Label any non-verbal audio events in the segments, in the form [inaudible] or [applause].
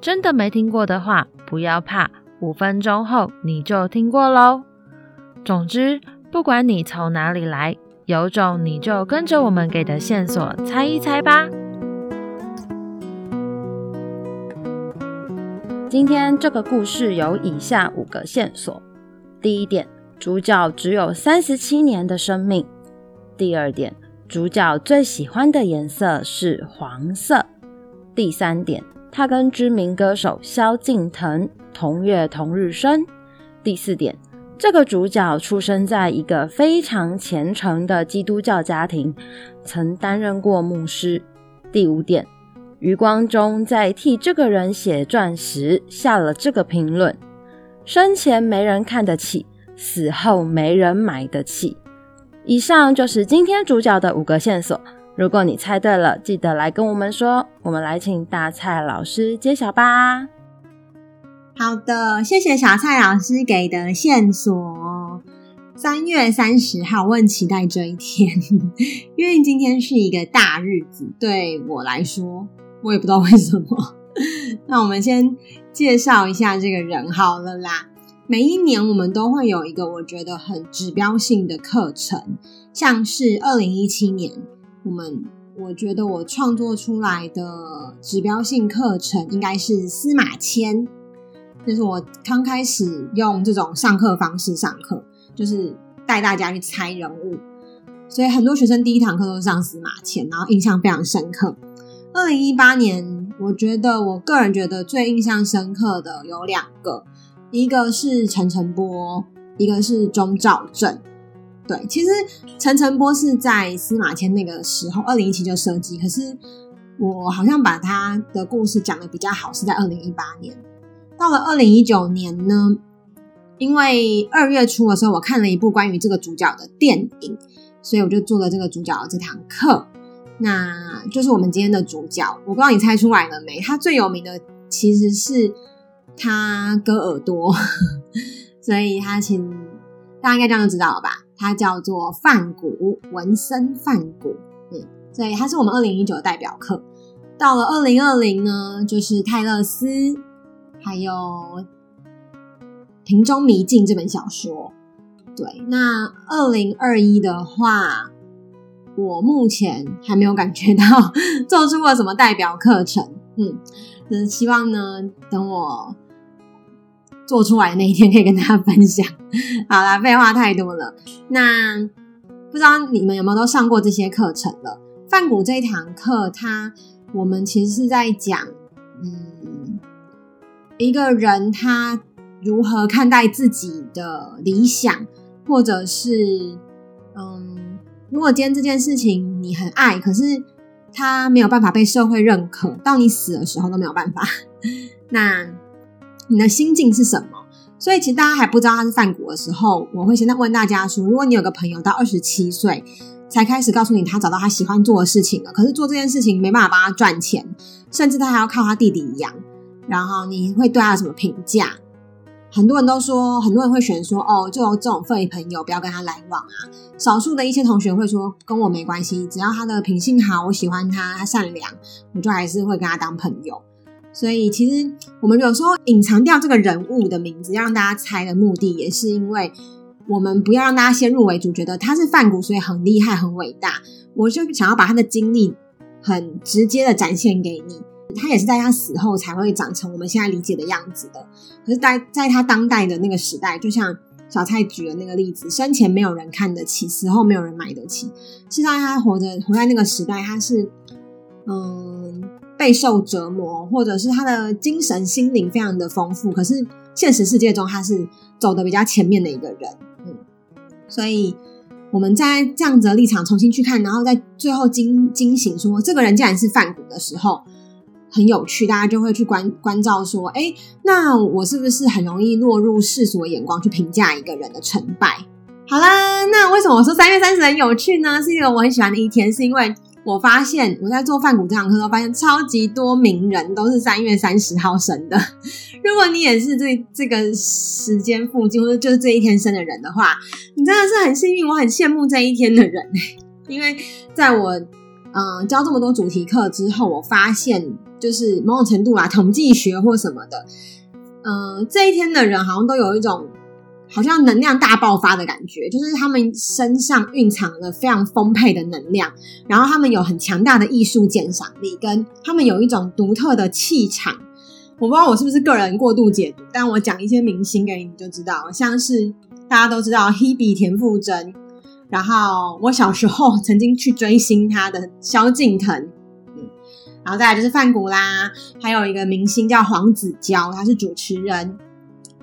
真的没听过的话，不要怕，五分钟后你就听过喽。总之，不管你从哪里来，有种你就跟着我们给的线索猜一猜吧。今天这个故事有以下五个线索：第一点，主角只有三十七年的生命；第二点，主角最喜欢的颜色是黄色；第三点。他跟知名歌手萧敬腾同月同日生。第四点，这个主角出生在一个非常虔诚的基督教家庭，曾担任过牧师。第五点，余光中在替这个人写传时下了这个评论：生前没人看得起，死后没人买得起。以上就是今天主角的五个线索。如果你猜对了，记得来跟我们说。我们来请大蔡老师揭晓吧。好的，谢谢小蔡老师给的线索。三月三十号，我很期待这一天，[laughs] 因为今天是一个大日子，对我来说，我也不知道为什么。[laughs] 那我们先介绍一下这个人好了啦。每一年我们都会有一个我觉得很指标性的课程，像是二零一七年。我们我觉得我创作出来的指标性课程应该是司马迁，就是我刚开始用这种上课方式上课，就是带大家去猜人物，所以很多学生第一堂课都是上司马迁，然后印象非常深刻。二零一八年，我觉得我个人觉得最印象深刻的有两个，一个是陈晨波，一个是钟兆政。对，其实陈澄波是在司马迁那个时候，二零一七就设计。可是我好像把他的故事讲的比较好，是在二零一八年。到了二零一九年呢，因为二月初的时候，我看了一部关于这个主角的电影，所以我就做了这个主角的这堂课。那就是我们今天的主角，我不知道你猜出来了没？他最有名的其实是他割耳朵，[laughs] 所以他请大家应该这样就知道了吧？他叫做梵谷，文森梵谷，嗯，所以他是我们二零一九的代表课。到了二零二零呢，就是泰勒斯，还有《瓶中迷境》这本小说。对，那二零二一的话，我目前还没有感觉到做出了什么代表课程，嗯，就是希望呢，等我。做出来的那一天可以跟大家分享。好啦，废话太多了。那不知道你们有没有都上过这些课程了？梵谷这一堂课，它我们其实是在讲，嗯，一个人他如何看待自己的理想，或者是，嗯，如果今天这件事情你很爱，可是他没有办法被社会认可，到你死的时候都没有办法。[laughs] 那你的心境是什么？所以其实大家还不知道他是犯谷的时候，我会现在问大家说：如果你有个朋友到二十七岁才开始告诉你他找到他喜欢做的事情了，可是做这件事情没办法帮他赚钱，甚至他还要靠他弟弟养，然后你会对他有什么评价？很多人都说，很多人会选说：哦，就这种废朋友不要跟他来往啊。少数的一些同学会说：跟我没关系，只要他的品性好，我喜欢他，他善良，我就还是会跟他当朋友。所以，其实我们有时候隐藏掉这个人物的名字，要让大家猜的目的，也是因为我们不要让大家先入为主，觉得他是梵谷，所以很厉害、很伟大。我就想要把他的经历很直接的展现给你。他也是在他死后才会长成我们现在理解的样子的。可是，在在他当代的那个时代，就像小蔡举的那个例子，生前没有人看得起，死后没有人买得起。事实上，他活着活在那个时代，他是嗯。备受折磨，或者是他的精神心灵非常的丰富，可是现实世界中他是走的比较前面的一个人，嗯，所以我们在这样子的立场重新去看，然后在最后惊惊醒说这个人竟然是梵谷的时候，很有趣，大家就会去关关照说，哎，那我是不是很容易落入世俗的眼光去评价一个人的成败？好啦，那为什么我说三月三十很有趣呢？是一个我很喜欢的一天，是因为我发现我在做饭谷这堂课的时候，发现超级多名人都是三月三十号生的。如果你也是这这个时间附近，或者就是这一天生的人的话，你真的是很幸运，我很羡慕这一天的人。因为在我嗯、教这么多主题课之后，我发现就是某种程度啊，统计学或什么的，嗯、这一天的人好像都有一种。好像能量大爆发的感觉，就是他们身上蕴藏了非常丰沛的能量，然后他们有很强大的艺术鉴赏力，跟他们有一种独特的气场。我不知道我是不是个人过度解读，但我讲一些明星给你，你就知道，像是大家都知道 Hebe 田馥甄，然后我小时候曾经去追星他的萧敬腾，嗯，然后再来就是范谷啦，还有一个明星叫黄子佼，他是主持人。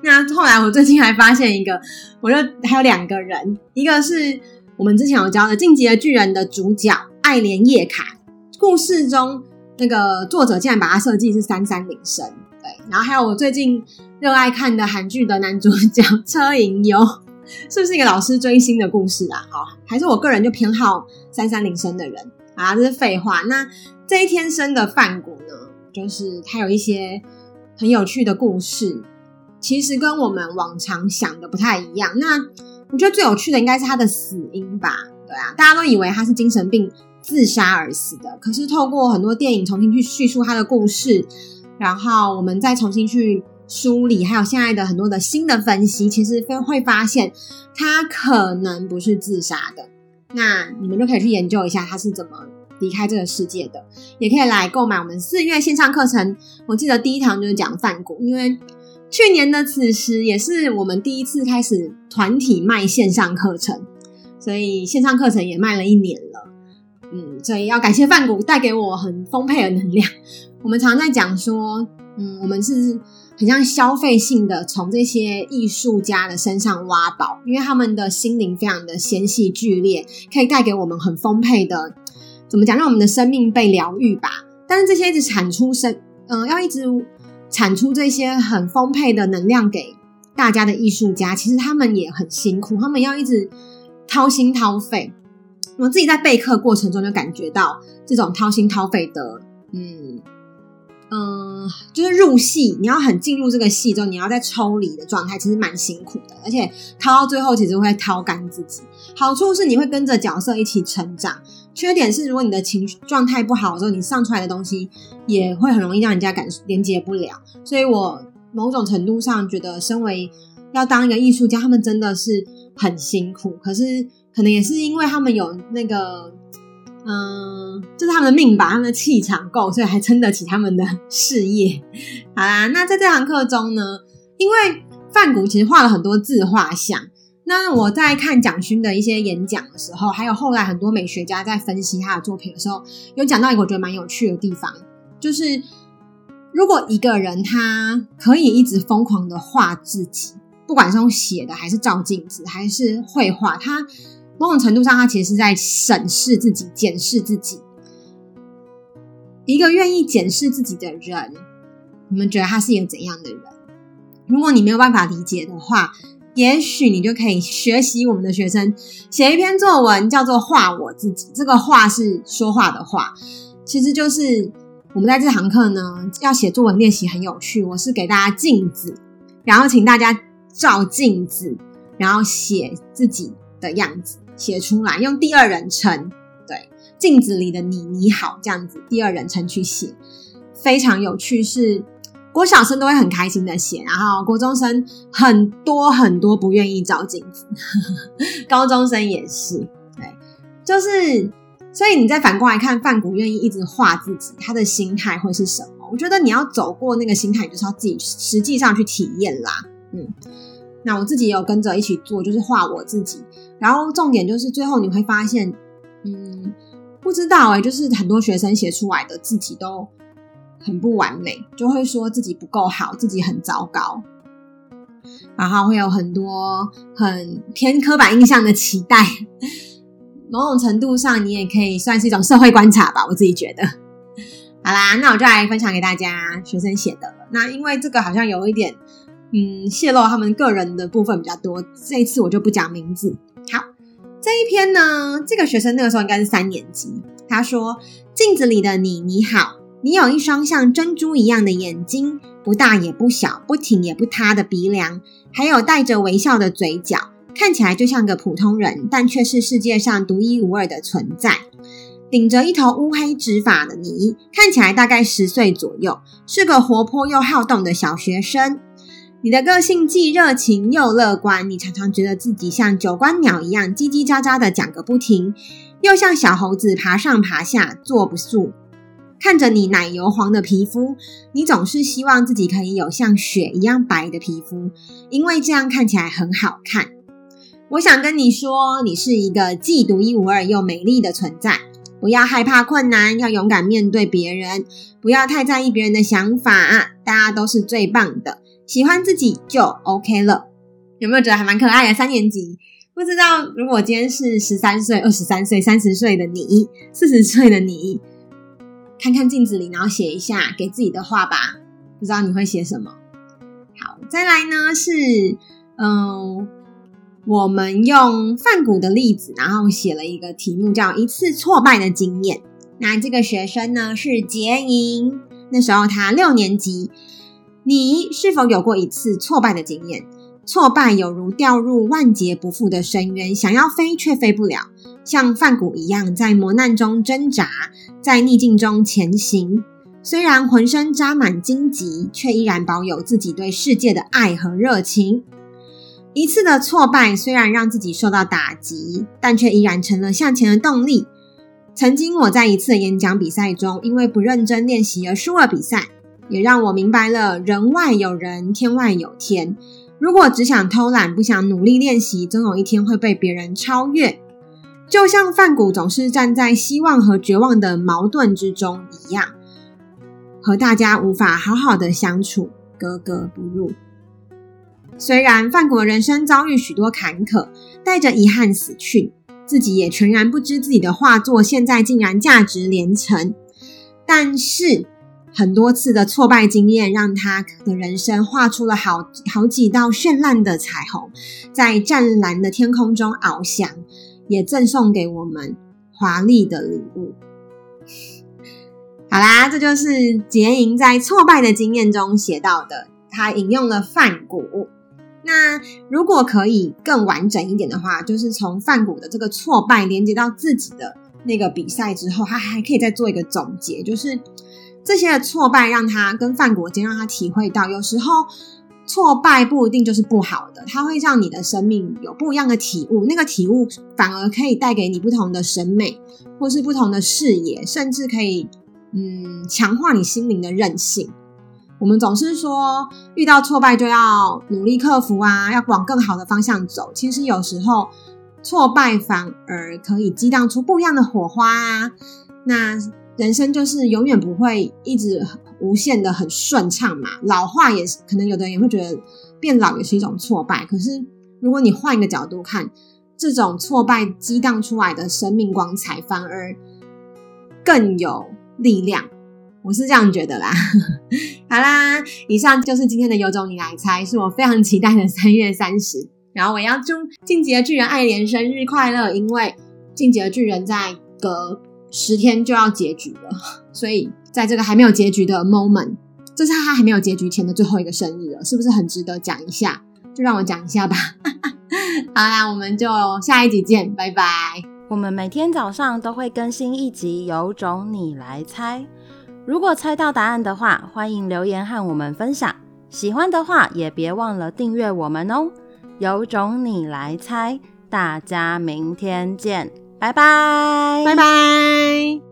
那后来我最近还发现一个，我就还有两个人，一个是我们之前有教的《进击的巨人》的主角艾连叶卡，故事中那个作者竟然把他设计是三三零生，对，然后还有我最近热爱看的韩剧的男主角 [laughs] 车银优，是不是一个老师追星的故事啊？好，还是我个人就偏好三三零生的人啊？这是废话。那这一天生的梵谷呢，就是他有一些很有趣的故事。其实跟我们往常想的不太一样。那我觉得最有趣的应该是他的死因吧？对啊，大家都以为他是精神病自杀而死的。可是透过很多电影重新去叙述他的故事，然后我们再重新去梳理，还有现在的很多的新的分析，其实会发现他可能不是自杀的。那你们就可以去研究一下他是怎么离开这个世界的，也可以来购买我们四月线上课程。我记得第一堂就是讲梵谷，因为。去年的此时也是我们第一次开始团体卖线上课程，所以线上课程也卖了一年了。嗯，所以要感谢范谷带给我很丰沛的能量。我们常常在讲说，嗯，我们是很像消费性的从这些艺术家的身上挖宝，因为他们的心灵非常的纤细剧烈，可以带给我们很丰沛的，怎么讲，让我们的生命被疗愈吧。但是这些一直产出生，嗯、要一直。产出这些很丰沛的能量给大家的艺术家，其实他们也很辛苦，他们要一直掏心掏肺。我自己在备课过程中就感觉到这种掏心掏肺的，嗯嗯，就是入戏，你要很进入这个戏之后，你要在抽离的状态，其实蛮辛苦的，而且掏到最后其实会掏干自己。好处是你会跟着角色一起成长。缺点是，如果你的情绪状态不好的时候，你上出来的东西也会很容易让人家感连接不了。所以我某种程度上觉得，身为要当一个艺术家，他们真的是很辛苦。可是可能也是因为他们有那个，嗯，就是他们的命吧，他们的气场够，所以还撑得起他们的事业。好啦，那在这堂课中呢，因为范谷其实画了很多自画像。那我在看蒋勋的一些演讲的时候，还有后来很多美学家在分析他的作品的时候，有讲到一个我觉得蛮有趣的地方，就是如果一个人他可以一直疯狂的画自己，不管是用写的，还是照镜子，还是绘画，他某种程度上他其实是在审视自己、检视自己。一个愿意检视自己的人，你们觉得他是一个怎样的人？如果你没有办法理解的话，也许你就可以学习我们的学生写一篇作文，叫做“画我自己”。这个“画”是说话的“话”，其实就是我们在这堂课呢，要写作文练习很有趣。我是给大家镜子，然后请大家照镜子，然后写自己的样子，写出来，用第二人称，对，镜子里的你，你好，这样子，第二人称去写，非常有趣，是。国小生都会很开心的写，然后国中生很多很多不愿意照镜子，[laughs] 高中生也是，对，就是，所以你再反过来看，范谷愿意一直画自己，他的心态会是什么？我觉得你要走过那个心态，就是要自己实际上去体验啦。嗯，那我自己也有跟着一起做，就是画我自己，然后重点就是最后你会发现，嗯，不知道欸，就是很多学生写出来的自己都。很不完美，就会说自己不够好，自己很糟糕，然后会有很多很偏刻板印象的期待。某种程度上，你也可以算是一种社会观察吧，我自己觉得。好啦，那我就来分享给大家学生写的了。那因为这个好像有一点，嗯，泄露他们个人的部分比较多，这一次我就不讲名字。好，这一篇呢，这个学生那个时候应该是三年级。他说：“镜子里的你，你好，你有一双像珍珠一样的眼睛，不大也不小，不挺也不塌的鼻梁，还有带着微笑的嘴角，看起来就像个普通人，但却是世界上独一无二的存在。”顶着一头乌黑直发的你，看起来大概十岁左右，是个活泼又好动的小学生。你的个性既热情又乐观，你常常觉得自己像九官鸟一样叽叽喳喳的讲个不停，又像小猴子爬上爬下坐不住。看着你奶油黄的皮肤，你总是希望自己可以有像雪一样白的皮肤，因为这样看起来很好看。我想跟你说，你是一个既独一无二又美丽的存在。不要害怕困难，要勇敢面对别人，不要太在意别人的想法。大家都是最棒的，喜欢自己就 OK 了。有没有觉得还蛮可爱的？三年级，不知道如果今天是十三岁、二十三岁、三十岁的你，四十岁的你，看看镜子里，然后写一下给自己的话吧。不知道你会写什么？好，再来呢是嗯。我们用梵谷的例子，然后写了一个题目，叫“一次挫败的经验”。那这个学生呢是杰莹，那时候他六年级。你是否有过一次挫败的经验？挫败有如掉入万劫不复的深渊，想要飞却飞不了，像梵谷一样在磨难中挣扎，在逆境中前行。虽然浑身扎满荆棘，却依然保有自己对世界的爱和热情。一次的挫败虽然让自己受到打击，但却依然成了向前的动力。曾经我在一次演讲比赛中，因为不认真练习而输了比赛，也让我明白了人外有人，天外有天。如果只想偷懒，不想努力练习，总有一天会被别人超越。就像范谷总是站在希望和绝望的矛盾之中一样，和大家无法好好的相处，格格不入。虽然范谷的人生遭遇许多坎坷，带着遗憾死去，自己也全然不知自己的画作现在竟然价值连城。但是很多次的挫败经验，让他的人生画出了好好几道绚烂的彩虹，在湛蓝的天空中翱翔，也赠送给我们华丽的礼物。好啦，这就是杰莹在挫败的经验中写到的，他引用了范谷。那如果可以更完整一点的话，就是从范谷的这个挫败连接到自己的那个比赛之后，他还可以再做一个总结，就是这些的挫败让他跟范谷间让他体会到，有时候挫败不一定就是不好的，它会让你的生命有不一样的体悟，那个体悟反而可以带给你不同的审美，或是不同的视野，甚至可以嗯强化你心灵的韧性。我们总是说，遇到挫败就要努力克服啊，要往更好的方向走。其实有时候挫败反而可以激荡出不一样的火花啊。那人生就是永远不会一直无限的很顺畅嘛。老化也是，可能有的人也会觉得变老也是一种挫败。可是如果你换一个角度看，这种挫败激荡出来的生命光彩，反而更有力量。我是这样觉得啦。[laughs] 好啦，以上就是今天的有种你来猜，是我非常期待的三月三十。然后我要祝《进击的巨人》艾莲生日快乐，因为《进击的巨人》在隔十天就要结局了，所以在这个还没有结局的 moment，这是他还没有结局前的最后一个生日了，是不是很值得讲一下？就让我讲一下吧。[laughs] 好啦，我们就下一集见，拜拜。我们每天早上都会更新一集《有种你来猜》。如果猜到答案的话，欢迎留言和我们分享。喜欢的话，也别忘了订阅我们哦。有种你来猜，大家明天见，拜拜，拜拜。